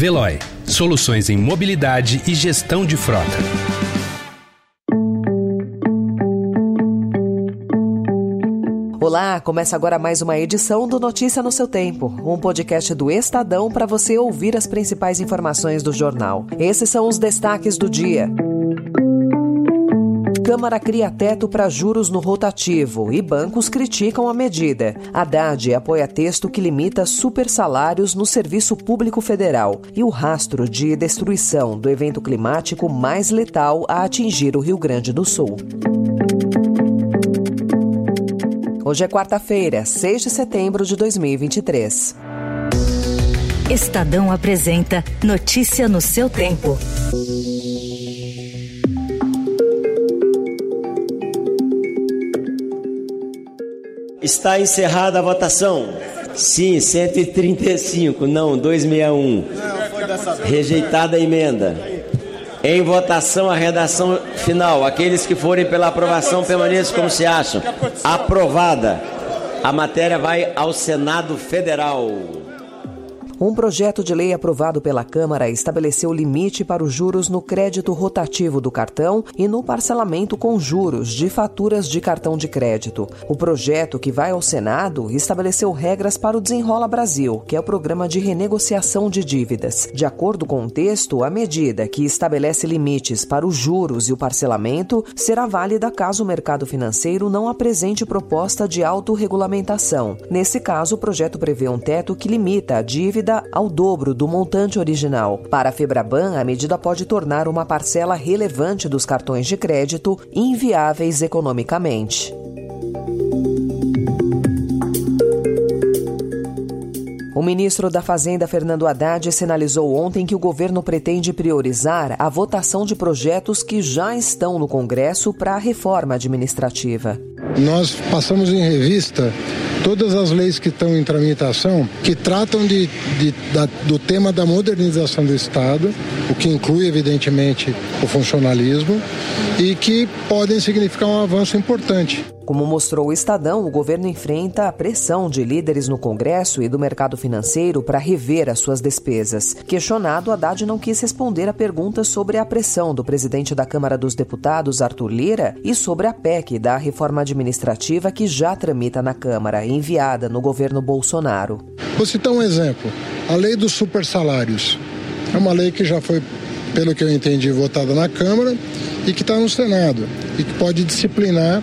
Veloy. Soluções em mobilidade e gestão de frota. Olá, começa agora mais uma edição do Notícia no seu Tempo, um podcast do Estadão para você ouvir as principais informações do jornal. Esses são os destaques do dia. Câmara cria teto para juros no rotativo e bancos criticam a medida. Haddad apoia texto que limita supersalários no Serviço Público Federal e o rastro de destruição do evento climático mais letal a atingir o Rio Grande do Sul. Hoje é quarta-feira, 6 de setembro de 2023. Estadão apresenta Notícia no seu tempo. Está encerrada a votação. Sim, 135. Não, 261. Rejeitada a emenda. Em votação a redação final. Aqueles que forem pela aprovação permaneçam como se acham. Aprovada. A matéria vai ao Senado Federal. Um projeto de lei aprovado pela Câmara estabeleceu limite para os juros no crédito rotativo do cartão e no parcelamento com juros de faturas de cartão de crédito. O projeto, que vai ao Senado, estabeleceu regras para o Desenrola Brasil, que é o programa de renegociação de dívidas. De acordo com o texto, a medida que estabelece limites para os juros e o parcelamento será válida caso o mercado financeiro não apresente proposta de autorregulamentação. Nesse caso, o projeto prevê um teto que limita a dívida ao dobro do montante original. Para a Febraban, a medida pode tornar uma parcela relevante dos cartões de crédito inviáveis economicamente. O ministro da Fazenda, Fernando Haddad, sinalizou ontem que o governo pretende priorizar a votação de projetos que já estão no Congresso para a reforma administrativa. Nós passamos em revista todas as leis que estão em tramitação, que tratam de, de da, do tema da modernização do Estado, o que inclui, evidentemente, o funcionalismo, e que podem significar um avanço importante. Como mostrou o Estadão, o governo enfrenta a pressão de líderes no Congresso e do mercado financeiro para rever as suas despesas. Questionado, Haddad não quis responder a perguntas sobre a pressão do presidente da Câmara dos Deputados, Arthur Lira, e sobre a PEC da reforma administrativa que já tramita na Câmara, enviada no governo Bolsonaro. Vou citar um exemplo: a lei dos supersalários. É uma lei que já foi, pelo que eu entendi, votada na Câmara e que está no Senado e que pode disciplinar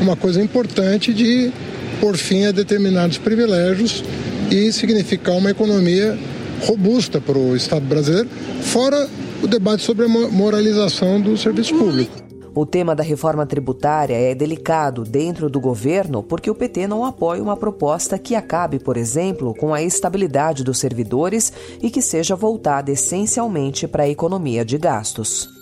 uma coisa importante de por fim a determinados privilégios e significar uma economia robusta para o Estado brasileiro, fora o debate sobre a moralização do serviço público. O tema da reforma tributária é delicado dentro do governo porque o PT não apoia uma proposta que acabe, por exemplo, com a estabilidade dos servidores e que seja voltada essencialmente para a economia de gastos.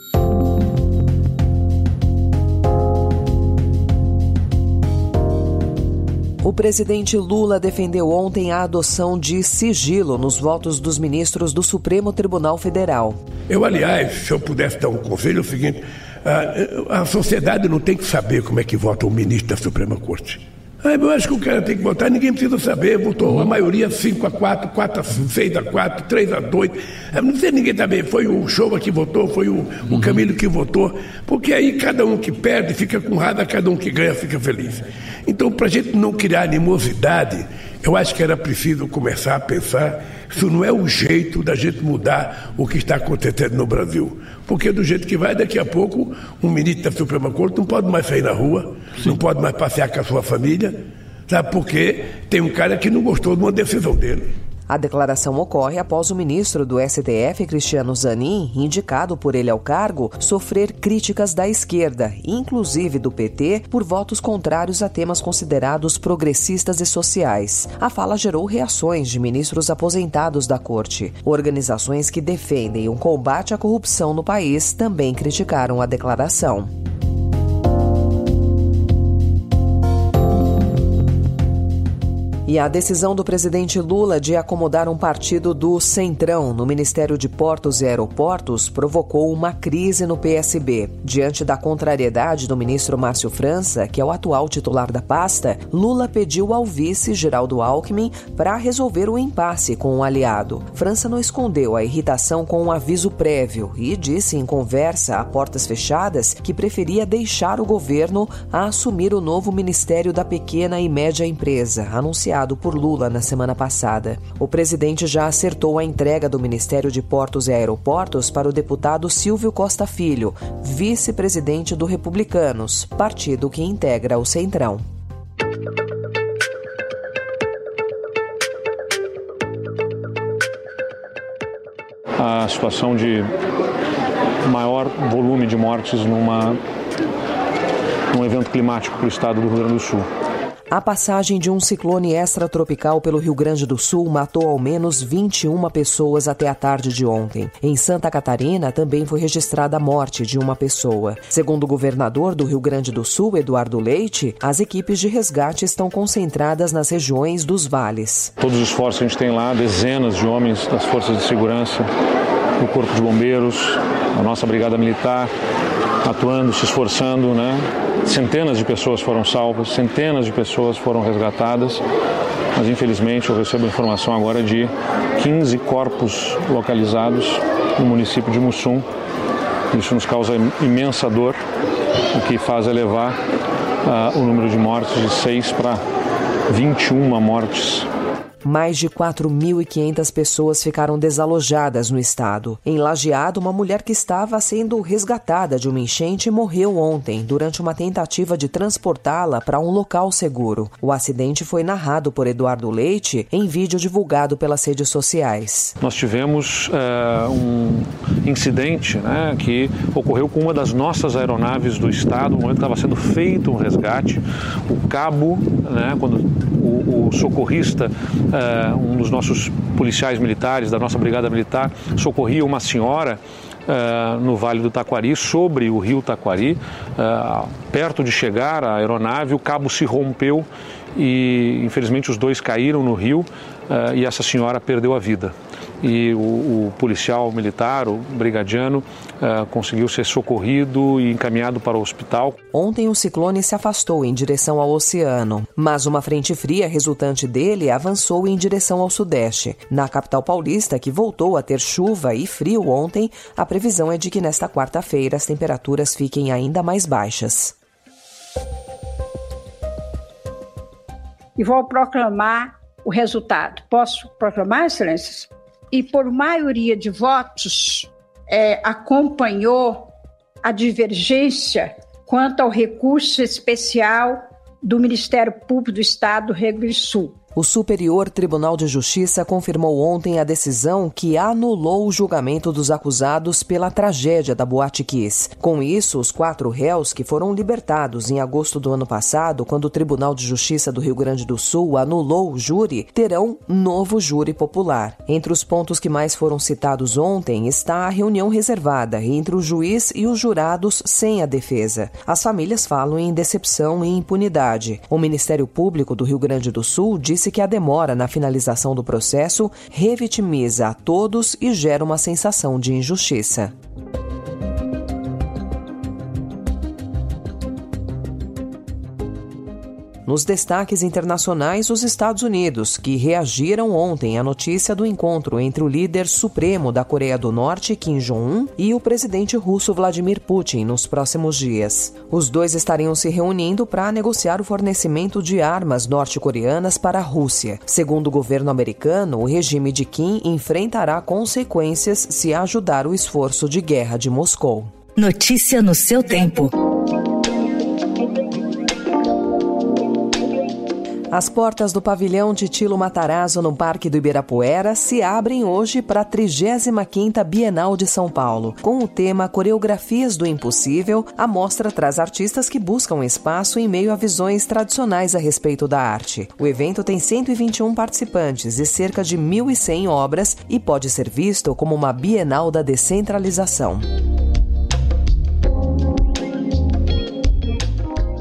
O presidente Lula defendeu ontem a adoção de sigilo nos votos dos ministros do Supremo Tribunal Federal. Eu, aliás, se eu pudesse dar um conselho, é o seguinte: a, a sociedade não tem que saber como é que vota o ministro da Suprema Corte. Ah, eu acho que o cara tem que votar, ninguém precisa saber. Votou a maioria 5 a 4, 4 a 6 a 4, 3 a 2. Ah, não sei ninguém também. Foi o Showa que votou, foi o, o Camilo que votou. Porque aí cada um que perde fica com raiva, cada um que ganha fica feliz. Então, para a gente não criar animosidade, eu acho que era preciso começar a pensar isso não é o jeito da gente mudar o que está acontecendo no Brasil. Porque do jeito que vai, daqui a pouco, um ministro da Suprema Corte não pode mais sair na rua, Sim. não pode mais passear com a sua família, sabe por quê? Tem um cara que não gostou de uma decisão dele. A declaração ocorre após o ministro do STF, Cristiano Zanin, indicado por ele ao cargo, sofrer críticas da esquerda, inclusive do PT, por votos contrários a temas considerados progressistas e sociais. A fala gerou reações de ministros aposentados da corte. Organizações que defendem o combate à corrupção no país também criticaram a declaração. E a decisão do presidente Lula de acomodar um partido do Centrão no Ministério de Portos e Aeroportos provocou uma crise no PSB. Diante da contrariedade do ministro Márcio França, que é o atual titular da pasta, Lula pediu ao vice Geraldo Alckmin para resolver o impasse com o aliado. França não escondeu a irritação com um aviso prévio e disse em conversa a portas fechadas que preferia deixar o governo a assumir o novo Ministério da Pequena e Média Empresa, anunciado anunciado por Lula na semana passada. O presidente já acertou a entrega do Ministério de Portos e Aeroportos para o deputado Silvio Costa Filho, vice-presidente do Republicanos, partido que integra o Centrão. A situação de maior volume de mortes numa, num evento climático para o estado do Rio Grande do Sul. A passagem de um ciclone extratropical pelo Rio Grande do Sul matou ao menos 21 pessoas até a tarde de ontem. Em Santa Catarina também foi registrada a morte de uma pessoa. Segundo o governador do Rio Grande do Sul, Eduardo Leite, as equipes de resgate estão concentradas nas regiões dos vales. Todos os esforços que a gente tem lá, dezenas de homens das forças de segurança, do Corpo de Bombeiros, a nossa Brigada Militar, atuando, se esforçando, né? Centenas de pessoas foram salvas, centenas de pessoas foram resgatadas, mas infelizmente eu recebo informação agora de 15 corpos localizados no município de Mussum. Isso nos causa imensa dor, o que faz elevar uh, o número de mortes de 6 para 21 mortes mais de 4.500 pessoas ficaram desalojadas no estado. Em Lajeado, uma mulher que estava sendo resgatada de uma enchente morreu ontem durante uma tentativa de transportá-la para um local seguro. O acidente foi narrado por Eduardo Leite em vídeo divulgado pelas redes sociais. Nós tivemos é, um incidente né, que ocorreu com uma das nossas aeronaves do estado, no momento que estava sendo feito um resgate. O cabo, né, quando o, o socorrista uh, um dos nossos policiais militares, da nossa brigada militar, socorria uma senhora Uh, no Vale do Taquari, sobre o rio Taquari. Uh, perto de chegar a aeronave, o cabo se rompeu e, infelizmente, os dois caíram no rio uh, e essa senhora perdeu a vida e o, o policial militar, o brigadiano, uh, conseguiu ser socorrido e encaminhado para o hospital. Ontem o ciclone se afastou em direção ao oceano, mas uma frente fria resultante dele avançou em direção ao sudeste. Na capital paulista, que voltou a ter chuva e frio ontem, a previsão é de que nesta quarta-feira as temperaturas fiquem ainda mais baixas. E vou proclamar o resultado. Posso proclamar, excelências? E por maioria de votos é, acompanhou a divergência quanto ao recurso especial do Ministério Público do Estado do Rio Grande do Sul. O Superior Tribunal de Justiça confirmou ontem a decisão que anulou o julgamento dos acusados pela tragédia da Boate Kiss. Com isso, os quatro réus que foram libertados em agosto do ano passado, quando o Tribunal de Justiça do Rio Grande do Sul anulou o júri, terão novo júri popular. Entre os pontos que mais foram citados ontem está a reunião reservada entre o juiz e os jurados sem a defesa. As famílias falam em decepção e impunidade. O Ministério Público do Rio Grande do Sul disse disse que a demora na finalização do processo revitimiza a todos e gera uma sensação de injustiça. Nos destaques internacionais, os Estados Unidos, que reagiram ontem à notícia do encontro entre o líder supremo da Coreia do Norte, Kim Jong-un, e o presidente russo Vladimir Putin nos próximos dias. Os dois estariam se reunindo para negociar o fornecimento de armas norte-coreanas para a Rússia. Segundo o governo americano, o regime de Kim enfrentará consequências se ajudar o esforço de guerra de Moscou. Notícia no seu tempo. As portas do pavilhão Titilo Matarazzo no Parque do Ibirapuera se abrem hoje para a 35ª Bienal de São Paulo. Com o tema Coreografias do Impossível, a mostra traz artistas que buscam espaço em meio a visões tradicionais a respeito da arte. O evento tem 121 participantes e cerca de 1.100 obras e pode ser visto como uma Bienal da Descentralização.